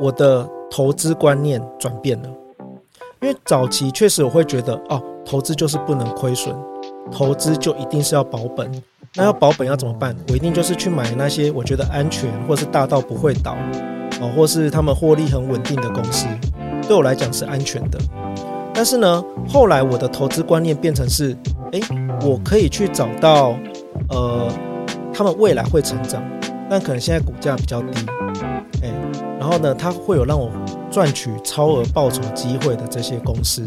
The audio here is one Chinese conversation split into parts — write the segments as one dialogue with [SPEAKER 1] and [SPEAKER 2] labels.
[SPEAKER 1] 我的投资观念转变了，因为早期确实我会觉得哦，投资就是不能亏损，投资就一定是要保本。那要保本要怎么办？我一定就是去买那些我觉得安全，或是大到不会倒，哦，或是他们获利很稳定的公司，对我来讲是安全的。但是呢，后来我的投资观念变成是，诶，我可以去找到，呃，他们未来会成长，但可能现在股价比较低，诶，然后呢，它会有让我赚取超额报酬机会的这些公司。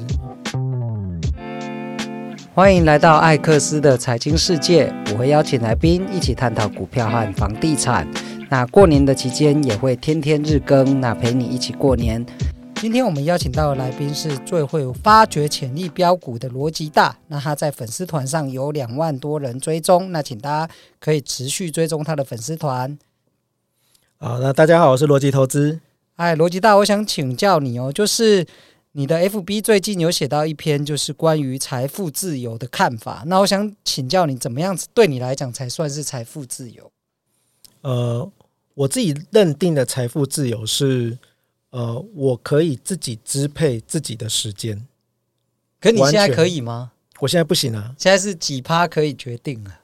[SPEAKER 2] 欢迎来到艾克斯的财经世界，我会邀请来宾一起探讨股票和房地产。那过年的期间也会天天日更，那陪你一起过年。今天我们邀请到的来宾是最会发掘潜力标股的罗吉大，那他在粉丝团上有两万多人追踪，那请大家可以持续追踪他的粉丝团。
[SPEAKER 1] 好，那大家好，我是逻辑投资。
[SPEAKER 2] 哎，逻辑大，我想请教你哦，就是。你的 FB 最近有写到一篇，就是关于财富自由的看法。那我想请教你，怎么样子对你来讲才算是财富自由？
[SPEAKER 1] 呃，我自己认定的财富自由是，呃，我可以自己支配自己的时间。
[SPEAKER 2] 可你现在可以吗？
[SPEAKER 1] 我现在不行啊。
[SPEAKER 2] 现在是几趴可以决定啊？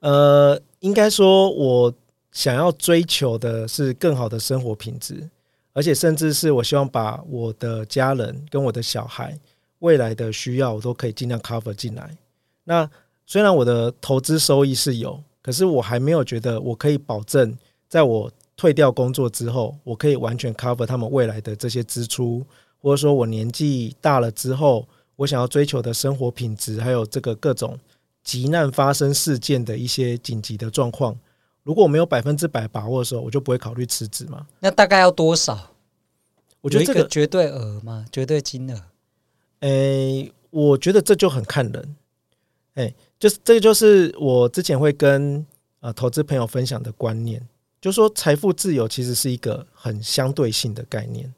[SPEAKER 1] 呃，应该说，我想要追求的是更好的生活品质。而且，甚至是我希望把我的家人跟我的小孩未来的需要，我都可以尽量 cover 进来。那虽然我的投资收益是有，可是我还没有觉得我可以保证，在我退掉工作之后，我可以完全 cover 他们未来的这些支出，或者说我年纪大了之后，我想要追求的生活品质，还有这个各种急难发生事件的一些紧急的状况。如果我没有百分之百把握的时候，我就不会考虑辞职嘛。
[SPEAKER 2] 那大概要多少？
[SPEAKER 1] 我觉得这个
[SPEAKER 2] 绝对额嘛？绝对金额？
[SPEAKER 1] 诶，我觉得这就很看人。诶，就是这个，就是我之前会跟呃投资朋友分享的观念，就是说财富自由其实是一个很相对性的概念，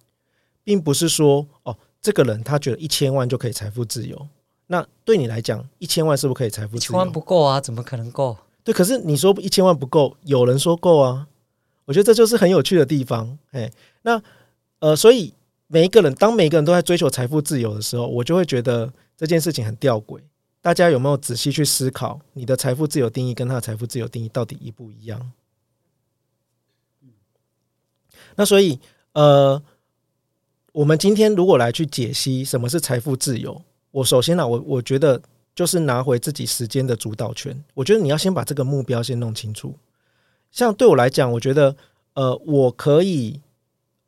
[SPEAKER 1] 并不是说哦，这个人他觉得一千万就可以财富自由。那对你来讲，一千万是不是可以财富自由？一千
[SPEAKER 2] 万不够啊，怎么可能够？
[SPEAKER 1] 对，可是你说一千万不够，有人说够啊，我觉得这就是很有趣的地方。哎，那呃，所以每一个人，当每一个人都在追求财富自由的时候，我就会觉得这件事情很吊诡。大家有没有仔细去思考，你的财富自由定义跟他的财富自由定义到底一不一样？那所以呃，我们今天如果来去解析什么是财富自由，我首先呢，我我觉得。就是拿回自己时间的主导权。我觉得你要先把这个目标先弄清楚。像对我来讲，我觉得呃，我可以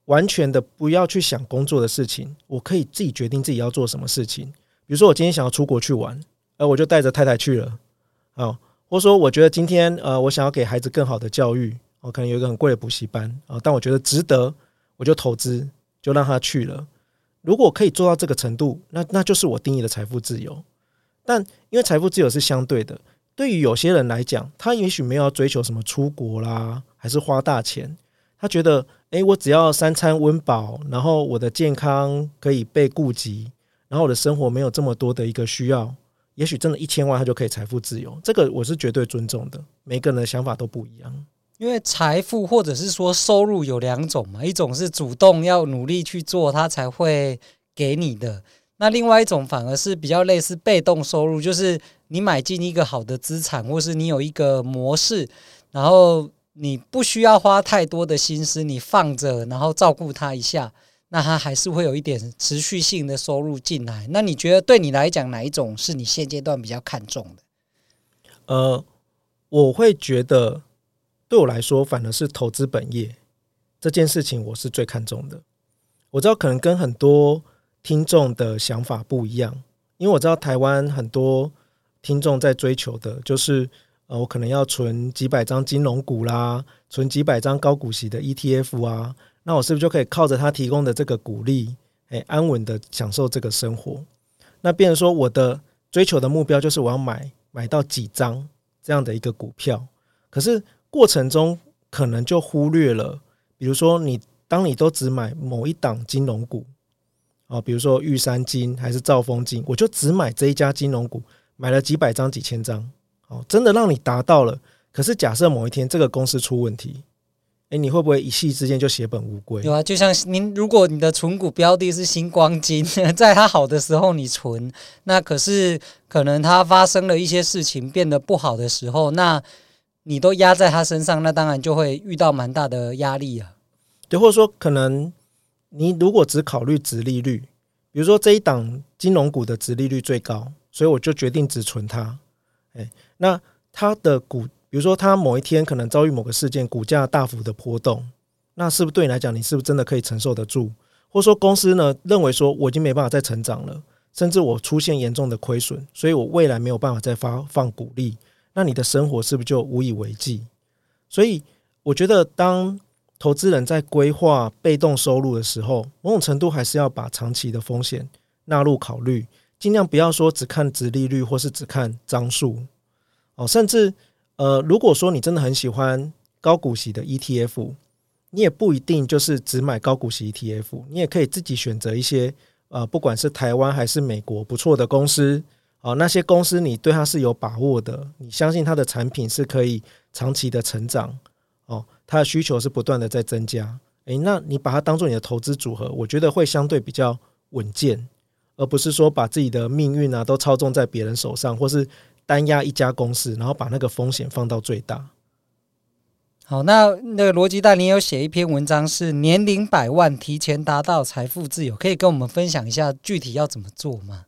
[SPEAKER 1] 完全的不要去想工作的事情，我可以自己决定自己要做什么事情。比如说，我今天想要出国去玩，呃，我就带着太太去了。啊，或者说，我觉得今天呃，我想要给孩子更好的教育，我可能有一个很贵的补习班啊，但我觉得值得，我就投资，就让他去了。如果可以做到这个程度，那那就是我定义的财富自由。但因为财富自由是相对的，对于有些人来讲，他也许没有要追求什么出国啦，还是花大钱。他觉得，诶，我只要三餐温饱，然后我的健康可以被顾及，然后我的生活没有这么多的一个需要，也许真的一千万他就可以财富自由。这个我是绝对尊重的，每个人的想法都不一样。
[SPEAKER 2] 因为财富或者是说收入有两种嘛，一种是主动要努力去做，他才会给你的。那另外一种反而是比较类似被动收入，就是你买进一个好的资产，或是你有一个模式，然后你不需要花太多的心思，你放着，然后照顾它一下，那它还是会有一点持续性的收入进来。那你觉得对你来讲，哪一种是你现阶段比较看重的？
[SPEAKER 1] 呃，我会觉得对我来说，反而是投资本业这件事情，我是最看重的。我知道可能跟很多。听众的想法不一样，因为我知道台湾很多听众在追求的就是，呃，我可能要存几百张金融股啦，存几百张高股息的 ETF 啊，那我是不是就可以靠着他提供的这个股利，诶，安稳的享受这个生活？那变成说我的追求的目标就是我要买买到几张这样的一个股票，可是过程中可能就忽略了，比如说你当你都只买某一档金融股。啊，比如说玉山金还是兆丰金，我就只买这一家金融股，买了几百张、几千张，哦，真的让你达到了。可是假设某一天这个公司出问题，哎，你会不会一夕之间就血本无归？
[SPEAKER 2] 有啊，就像您，如果你的存股标的是星光金，在它好的时候你存，那可是可能它发生了一些事情变得不好的时候，那你都压在它身上，那当然就会遇到蛮大的压力啊。
[SPEAKER 1] 对，或者说可能你如果只考虑殖利率，比如说这一档金融股的殖利率最高，所以我就决定只存它。哎，那它的股。比如说，它某一天可能遭遇某个事件，股价大幅的波动，那是不是对你来讲，你是不是真的可以承受得住？或者说，公司呢认为说我已经没办法再成长了，甚至我出现严重的亏损，所以我未来没有办法再发放股利，那你的生活是不是就无以为继？所以，我觉得当投资人在规划被动收入的时候，某种程度还是要把长期的风险纳入考虑，尽量不要说只看殖利率，或是只看张数哦，甚至。呃，如果说你真的很喜欢高股息的 ETF，你也不一定就是只买高股息 ETF，你也可以自己选择一些呃，不管是台湾还是美国不错的公司哦，那些公司你对它是有把握的，你相信它的产品是可以长期的成长哦，它的需求是不断的在增加，诶，那你把它当做你的投资组合，我觉得会相对比较稳健，而不是说把自己的命运啊都操纵在别人手上，或是。单押一家公司，然后把那个风险放到最大。
[SPEAKER 2] 好，那那个逻辑大，你有写一篇文章是年龄百万，提前达到财富自由，可以跟我们分享一下具体要怎么做吗？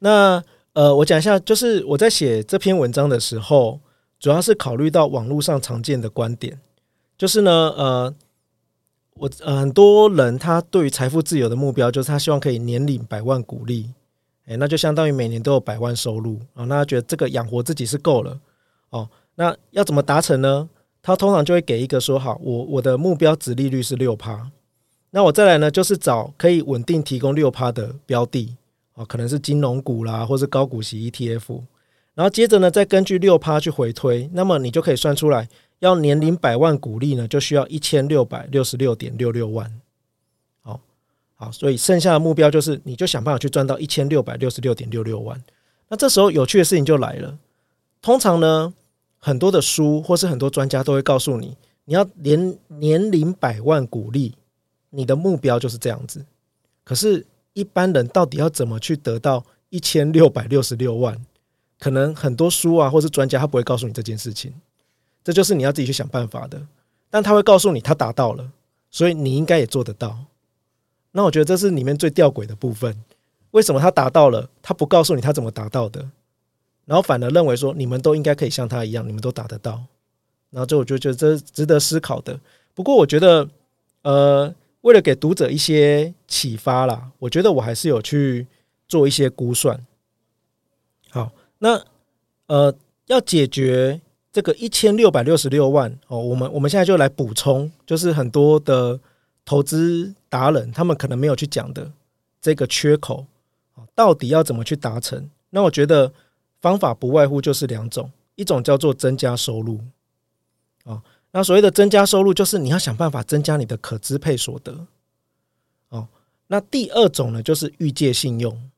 [SPEAKER 1] 那呃，我讲一下，就是我在写这篇文章的时候，主要是考虑到网络上常见的观点，就是呢，呃，我、呃、很多人他对于财富自由的目标，就是他希望可以年领百万股利。诶，那就相当于每年都有百万收入啊！那他觉得这个养活自己是够了哦。那要怎么达成呢？他通常就会给一个说好，我我的目标值利率是六趴。那我再来呢，就是找可以稳定提供六趴的标的啊，可能是金融股啦，或是高股息 ETF。然后接着呢，再根据六趴去回推，那么你就可以算出来，要年龄百万股利呢，就需要一千六百六十六点六六万。好，好所以剩下的目标就是，你就想办法去赚到一千六百六十六点六六万。那这时候有趣的事情就来了。通常呢，很多的书或是很多专家都会告诉你，你要年年龄百万股利，你的目标就是这样子。可是，一般人到底要怎么去得到一千六百六十六万？可能很多书啊，或是专家他不会告诉你这件事情。这就是你要自己去想办法的。但他会告诉你，他达到了，所以你应该也做得到。那我觉得这是里面最吊诡的部分，为什么他达到了，他不告诉你他怎么达到的，然后反而认为说你们都应该可以像他一样，你们都达得到，然后这我就觉得这值得思考的。不过我觉得，呃，为了给读者一些启发啦，我觉得我还是有去做一些估算。好，那呃，要解决这个一千六百六十六万哦，我们我们现在就来补充，就是很多的。投资达人他们可能没有去讲的这个缺口，到底要怎么去达成？那我觉得方法不外乎就是两种，一种叫做增加收入，啊，那所谓的增加收入就是你要想办法增加你的可支配所得，哦，那第二种呢就是预借信用，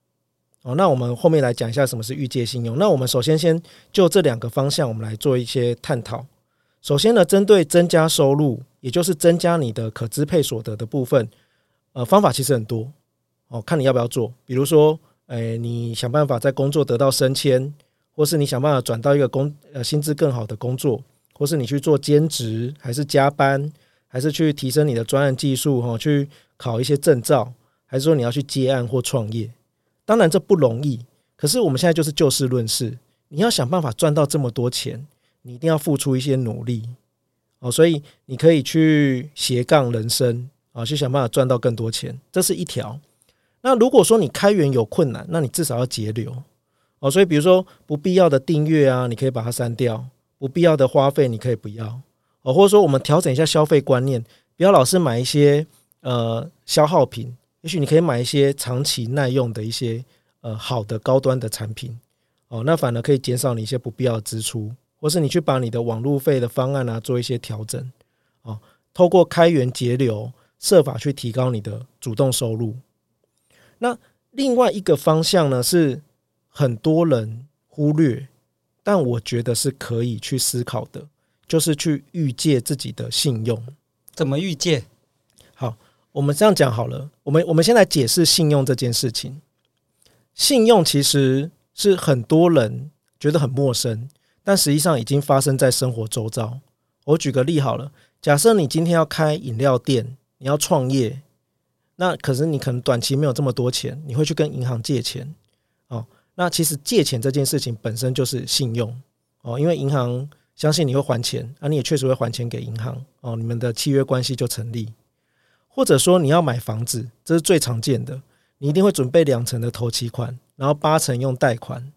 [SPEAKER 1] 哦，那我们后面来讲一下什么是预借信用。那我们首先先就这两个方向，我们来做一些探讨。首先呢，针对增加收入，也就是增加你的可支配所得的部分，呃，方法其实很多哦，看你要不要做。比如说，诶，你想办法在工作得到升迁，或是你想办法转到一个工呃薪资更好的工作，或是你去做兼职，还是加班，还是去提升你的专案技术，哈，去考一些证照，还是说你要去接案或创业？当然这不容易，可是我们现在就是就事论事，你要想办法赚到这么多钱。你一定要付出一些努力哦，所以你可以去斜杠人生啊，去想办法赚到更多钱，这是一条。那如果说你开源有困难，那你至少要节流哦。所以比如说不必要的订阅啊，你可以把它删掉；不必要的花费你可以不要哦，或者说我们调整一下消费观念，不要老是买一些呃消耗品，也许你可以买一些长期耐用的一些呃好的高端的产品哦，那反而可以减少你一些不必要的支出。或是你去把你的网路费的方案啊做一些调整哦，透过开源节流，设法去提高你的主动收入。那另外一个方向呢，是很多人忽略，但我觉得是可以去思考的，就是去预借自己的信用。
[SPEAKER 2] 怎么预借？
[SPEAKER 1] 我们这样讲好了。我们我们先来解释信用这件事情。信用其实是很多人觉得很陌生，但实际上已经发生在生活周遭。我举个例好了，假设你今天要开饮料店，你要创业，那可是你可能短期没有这么多钱，你会去跟银行借钱。哦，那其实借钱这件事情本身就是信用哦，因为银行相信你会还钱，啊，你也确实会还钱给银行哦，你们的契约关系就成立。或者说你要买房子，这是最常见的。你一定会准备两成的头期款，然后八成用贷款。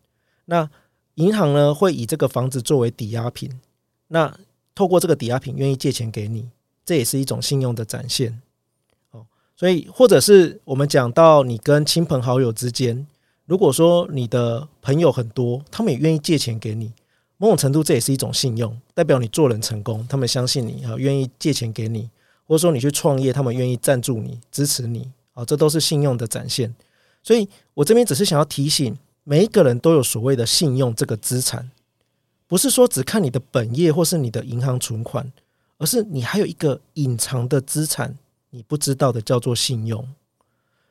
[SPEAKER 1] 那银行呢，会以这个房子作为抵押品，那透过这个抵押品愿意借钱给你，这也是一种信用的展现。哦，所以或者是我们讲到你跟亲朋好友之间，如果说你的朋友很多，他们也愿意借钱给你，某种程度这也是一种信用，代表你做人成功，他们相信你啊，愿意借钱给你，或者说你去创业，他们愿意赞助你、支持你。啊，这都是信用的展现，所以我这边只是想要提醒，每一个人都有所谓的信用这个资产，不是说只看你的本业或是你的银行存款，而是你还有一个隐藏的资产，你不知道的叫做信用。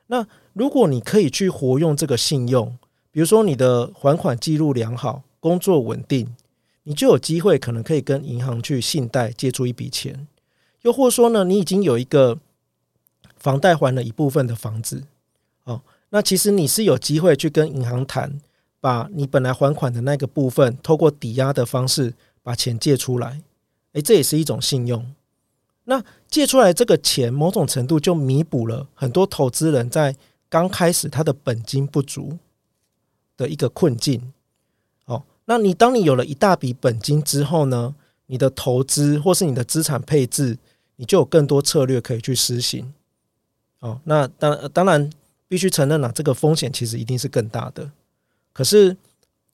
[SPEAKER 1] 那如果你可以去活用这个信用，比如说你的还款记录良好，工作稳定，你就有机会可能可以跟银行去信贷借出一笔钱，又或者说呢，你已经有一个。房贷还了一部分的房子，哦，那其实你是有机会去跟银行谈，把你本来还款的那个部分，透过抵押的方式把钱借出来，诶，这也是一种信用。那借出来这个钱，某种程度就弥补了很多投资人在刚开始他的本金不足的一个困境。哦，那你当你有了一大笔本金之后呢，你的投资或是你的资产配置，你就有更多策略可以去实行。哦，那当当然必须承认了，这个风险其实一定是更大的。可是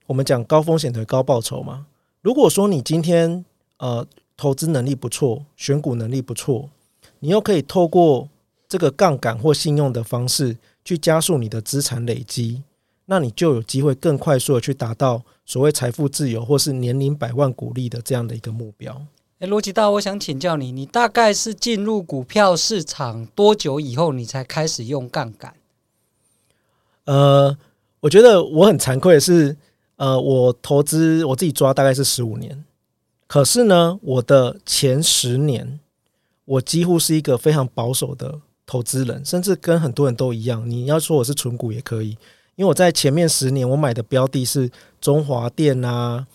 [SPEAKER 1] 我们讲高风险的高报酬嘛。如果说你今天呃投资能力不错，选股能力不错，你又可以透过这个杠杆或信用的方式去加速你的资产累积，那你就有机会更快速的去达到所谓财富自由或是年龄百万股利的这样的一个目标。
[SPEAKER 2] 诶，罗吉大，我想请教你，你大概是进入股票市场多久以后，你才开始用杠杆？
[SPEAKER 1] 呃，我觉得我很惭愧的是，呃，我投资我自己抓大概是十五年，可是呢，我的前十年，我几乎是一个非常保守的投资人，甚至跟很多人都一样。你要说我是存股也可以，因为我在前面十年我买的标的是中华电啊。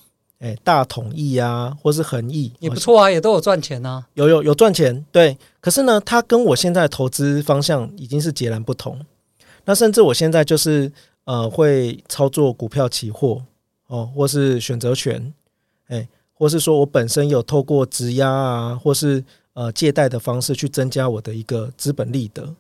[SPEAKER 1] 哎，大统一啊，或是恒益
[SPEAKER 2] 也不错啊，也都有赚钱啊，
[SPEAKER 1] 有有有赚钱，对。可是呢，它跟我现在的投资方向已经是截然不同。那甚至我现在就是呃，会操作股票期货哦，或是选择权，哎，或是说我本身有透过质押啊，或是呃借贷的方式去增加我的一个资本利得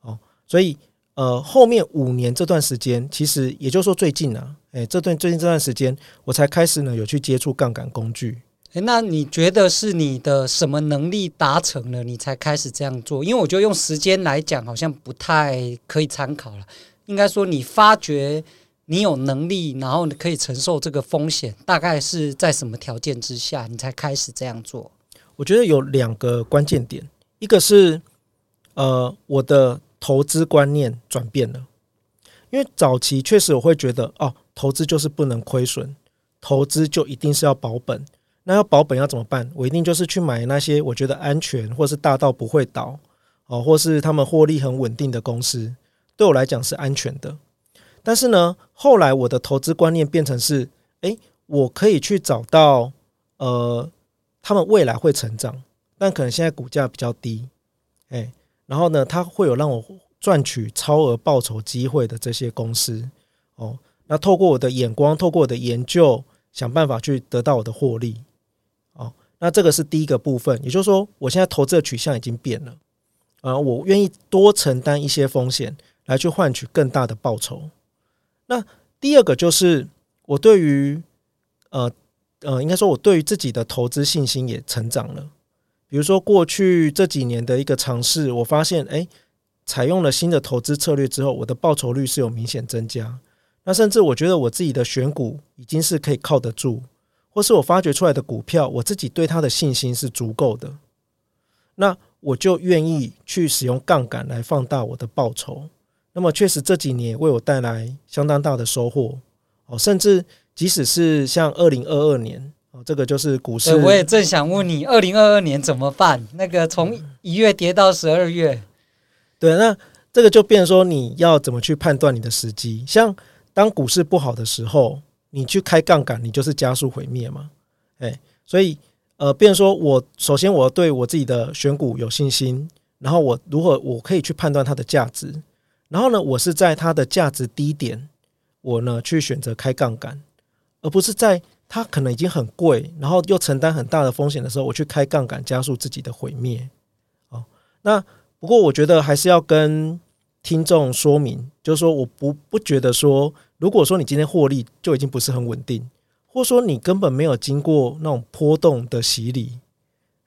[SPEAKER 1] 哦，所以。呃，后面五年这段时间，其实也就是说最近啊，诶，这段最近这段时间，我才开始呢有去接触杠杆工具。
[SPEAKER 2] 诶，那你觉得是你的什么能力达成了，你才开始这样做？因为我觉得用时间来讲，好像不太可以参考了。应该说，你发觉你有能力，然后你可以承受这个风险，大概是在什么条件之下，你才开始这样做？
[SPEAKER 1] 我觉得有两个关键点，一个是呃我的。投资观念转变了，因为早期确实我会觉得哦，投资就是不能亏损，投资就一定是要保本。那要保本要怎么办？我一定就是去买那些我觉得安全，或是大到不会倒哦，或是他们获利很稳定的公司，对我来讲是安全的。但是呢，后来我的投资观念变成是，诶，我可以去找到呃，他们未来会成长，但可能现在股价比较低，诶。然后呢，它会有让我赚取超额报酬机会的这些公司哦。那透过我的眼光，透过我的研究，想办法去得到我的获利哦。那这个是第一个部分，也就是说，我现在投资的取向已经变了啊。我愿意多承担一些风险，来去换取更大的报酬。那第二个就是我对于呃呃，应该说我对于自己的投资信心也成长了。比如说，过去这几年的一个尝试，我发现，哎，采用了新的投资策略之后，我的报酬率是有明显增加。那甚至我觉得我自己的选股已经是可以靠得住，或是我发掘出来的股票，我自己对它的信心是足够的，那我就愿意去使用杠杆来放大我的报酬。那么确实这几年为我带来相当大的收获哦，甚至即使是像二零二二年哦，这个就是股市，
[SPEAKER 2] 我也正想问你，二零二二年怎么办？那个从一月跌到十二月，
[SPEAKER 1] 对，那这个就变成说你要怎么去判断你的时机？像当股市不好的时候，你去开杠杆，你就是加速毁灭嘛。哎，所以呃，变成说我首先我对我自己的选股有信心，然后我如何我可以去判断它的价值。然后呢，我是在它的价值低点，我呢去选择开杠杆，而不是在它可能已经很贵，然后又承担很大的风险的时候，我去开杠杆加速自己的毁灭。哦，那不过我觉得还是要跟听众说明，就是说我不不觉得说，如果说你今天获利就已经不是很稳定，或说你根本没有经过那种波动的洗礼，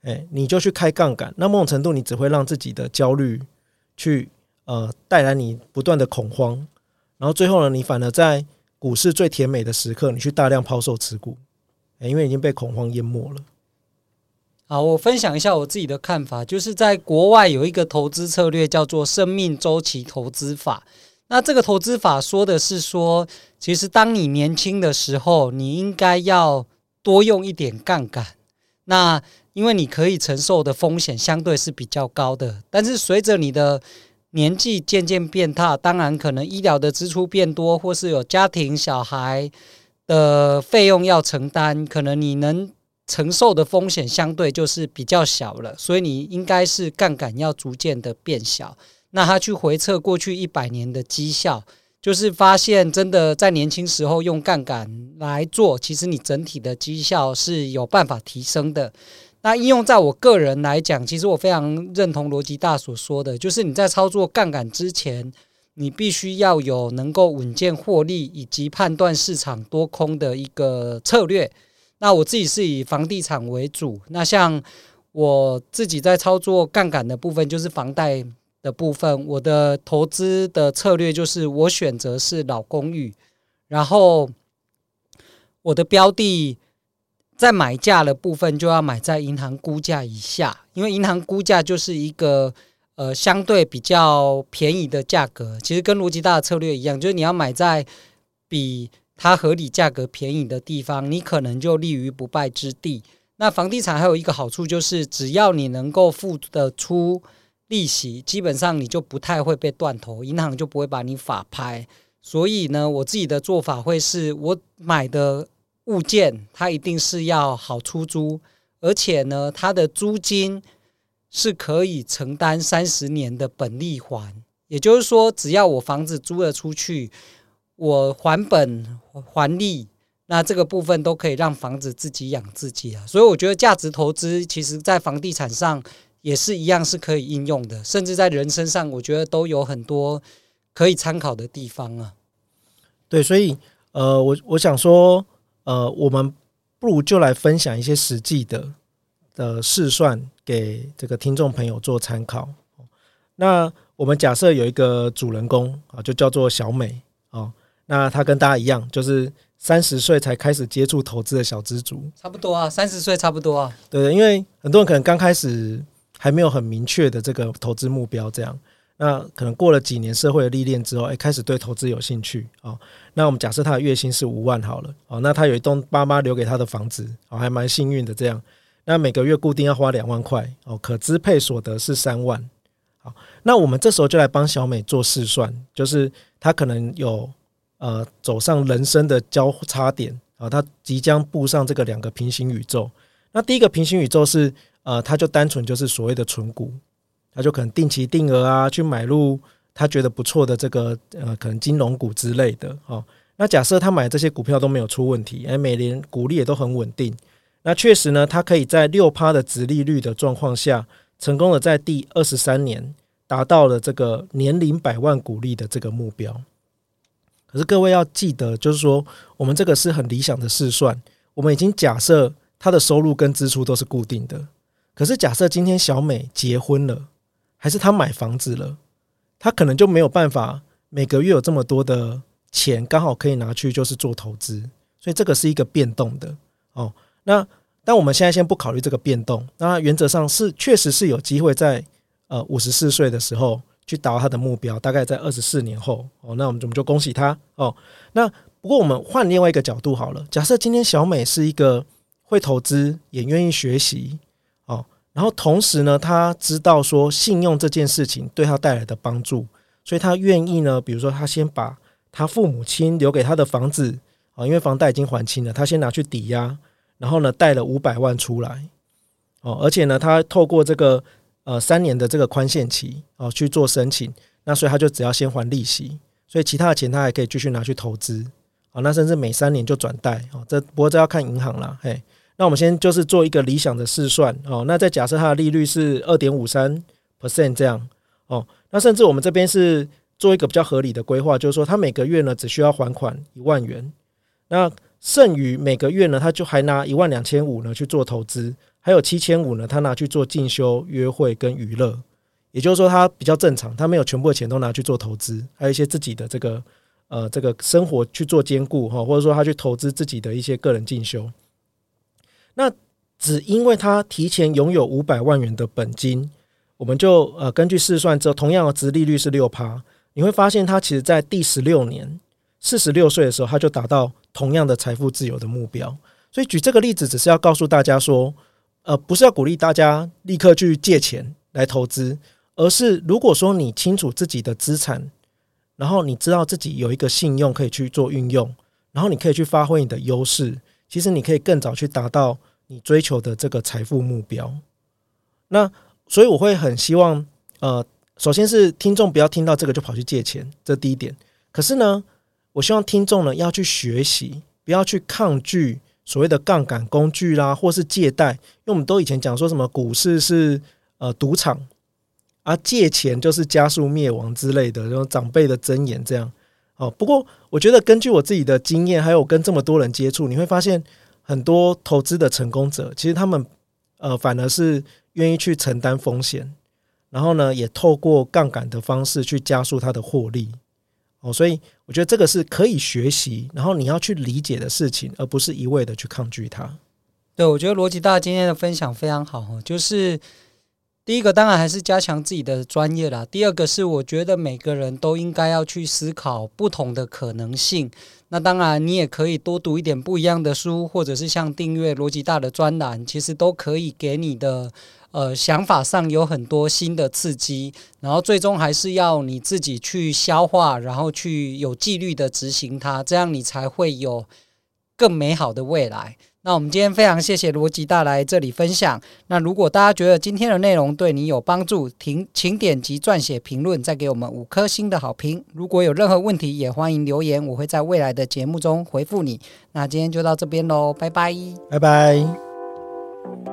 [SPEAKER 1] 哎，你就去开杠杆，那某种程度你只会让自己的焦虑去。呃，带来你不断的恐慌，然后最后呢，你反而在股市最甜美的时刻，你去大量抛售持股，因为已经被恐慌淹没了。
[SPEAKER 2] 好，我分享一下我自己的看法，就是在国外有一个投资策略叫做生命周期投资法。那这个投资法说的是说，其实当你年轻的时候，你应该要多用一点杠杆。那因为你可以承受的风险相对是比较高的，但是随着你的年纪渐渐变大，当然可能医疗的支出变多，或是有家庭小孩的费用要承担，可能你能承受的风险相对就是比较小了。所以你应该是杠杆要逐渐的变小。那他去回测过去一百年的绩效，就是发现真的在年轻时候用杠杆来做，其实你整体的绩效是有办法提升的。那应用在我个人来讲，其实我非常认同逻辑大所说的，就是你在操作杠杆之前，你必须要有能够稳健获利以及判断市场多空的一个策略。那我自己是以房地产为主，那像我自己在操作杠杆的部分，就是房贷的部分，我的投资的策略就是我选择是老公寓，然后我的标的。在买价的部分，就要买在银行估价以下，因为银行估价就是一个呃相对比较便宜的价格。其实跟逻辑大的策略一样，就是你要买在比它合理价格便宜的地方，你可能就立于不败之地。那房地产还有一个好处就是，只要你能够付得出利息，基本上你就不太会被断头，银行就不会把你法拍。所以呢，我自己的做法会是我买的。物件它一定是要好出租，而且呢，它的租金是可以承担三十年的本利还。也就是说，只要我房子租了出去，我还本还利，那这个部分都可以让房子自己养自己啊。所以我觉得价值投资其实在房地产上也是一样是可以应用的，甚至在人身上，我觉得都有很多可以参考的地方啊。
[SPEAKER 1] 对，所以呃，我我想说。呃，我们不如就来分享一些实际的的试算给这个听众朋友做参考。那我们假设有一个主人公啊，就叫做小美哦。那她跟大家一样，就是三十岁才开始接触投资的小资族，
[SPEAKER 2] 差不多啊，三十岁差不多啊。
[SPEAKER 1] 对，因为很多人可能刚开始还没有很明确的这个投资目标，这样。那可能过了几年社会的历练之后，哎，开始对投资有兴趣啊。那我们假设他的月薪是五万好了，哦，那他有一栋爸妈留给他的房子，哦，还蛮幸运的这样。那每个月固定要花两万块，哦，可支配所得是三万。好，那我们这时候就来帮小美做试算，就是他可能有呃走上人生的交叉点啊，他即将步上这个两个平行宇宙。那第一个平行宇宙是呃，他就单纯就是所谓的存股。他就可能定期定额啊，去买入他觉得不错的这个呃，可能金融股之类的哦。那假设他买这些股票都没有出问题，哎，每年股利也都很稳定，那确实呢，他可以在六趴的殖利率的状况下，成功的在第二十三年达到了这个年龄百万股利的这个目标。可是各位要记得，就是说我们这个是很理想的试算，我们已经假设他的收入跟支出都是固定的。可是假设今天小美结婚了。还是他买房子了，他可能就没有办法每个月有这么多的钱，刚好可以拿去就是做投资，所以这个是一个变动的哦。那但我们现在先不考虑这个变动，那原则上是确实是有机会在呃五十四岁的时候去达到他的目标，大概在二十四年后哦。那我们我们就恭喜他哦。那不过我们换另外一个角度好了，假设今天小美是一个会投资，也愿意学习，然后同时呢，他知道说信用这件事情对他带来的帮助，所以他愿意呢，比如说他先把他父母亲留给他的房子啊，因为房贷已经还清了，他先拿去抵押。然后呢，贷了五百万出来，哦，而且呢，他透过这个呃三年的这个宽限期哦去做申请，那所以他就只要先还利息，所以其他的钱他还可以继续拿去投资，哦，那甚至每三年就转贷，哦，这不过这要看银行啦，嘿，那我们先就是做一个理想的试算，哦，那再假设它的利率是二点五三 percent 这样，哦，那甚至我们这边是做一个比较合理的规划，就是说他每个月呢只需要还款一万元，那。剩余每个月呢，他就还拿一万两千五呢去做投资，还有七千五呢，他拿去做进修、约会跟娱乐。也就是说，他比较正常，他没有全部的钱都拿去做投资，还有一些自己的这个呃这个生活去做兼顾哈，或者说他去投资自己的一些个人进修。那只因为他提前拥有五百万元的本金，我们就呃根据试算之后，同样的值利率是六趴，你会发现他其实在第十六年四十六岁的时候，他就达到。同样的财富自由的目标，所以举这个例子只是要告诉大家说，呃，不是要鼓励大家立刻去借钱来投资，而是如果说你清楚自己的资产，然后你知道自己有一个信用可以去做运用，然后你可以去发挥你的优势，其实你可以更早去达到你追求的这个财富目标。那所以我会很希望，呃，首先是听众不要听到这个就跑去借钱，这第一点。可是呢，我希望听众呢要去学习，不要去抗拒所谓的杠杆工具啦，或是借贷，因为我们都以前讲说什么股市是呃赌场，而、借钱就是加速灭亡之类的，这种长辈的箴言这样。哦，不过我觉得根据我自己的经验，还有跟这么多人接触，你会发现很多投资的成功者，其实他们呃反而是愿意去承担风险，然后呢也透过杠杆的方式去加速他的获利。哦，所以我觉得这个是可以学习，然后你要去理解的事情，而不是一味的去抗拒它。
[SPEAKER 2] 对，我觉得罗吉大今天的分享非常好，就是第一个当然还是加强自己的专业啦，第二个是我觉得每个人都应该要去思考不同的可能性。那当然你也可以多读一点不一样的书，或者是像订阅罗辑大的专栏，其实都可以给你的。呃，想法上有很多新的刺激，然后最终还是要你自己去消化，然后去有纪律的执行它，这样你才会有更美好的未来。那我们今天非常谢谢罗吉大来这里分享。那如果大家觉得今天的内容对你有帮助，请请点击撰写评论，再给我们五颗星的好评。如果有任何问题，也欢迎留言，我会在未来的节目中回复你。那今天就到这边喽，拜拜，
[SPEAKER 1] 拜拜。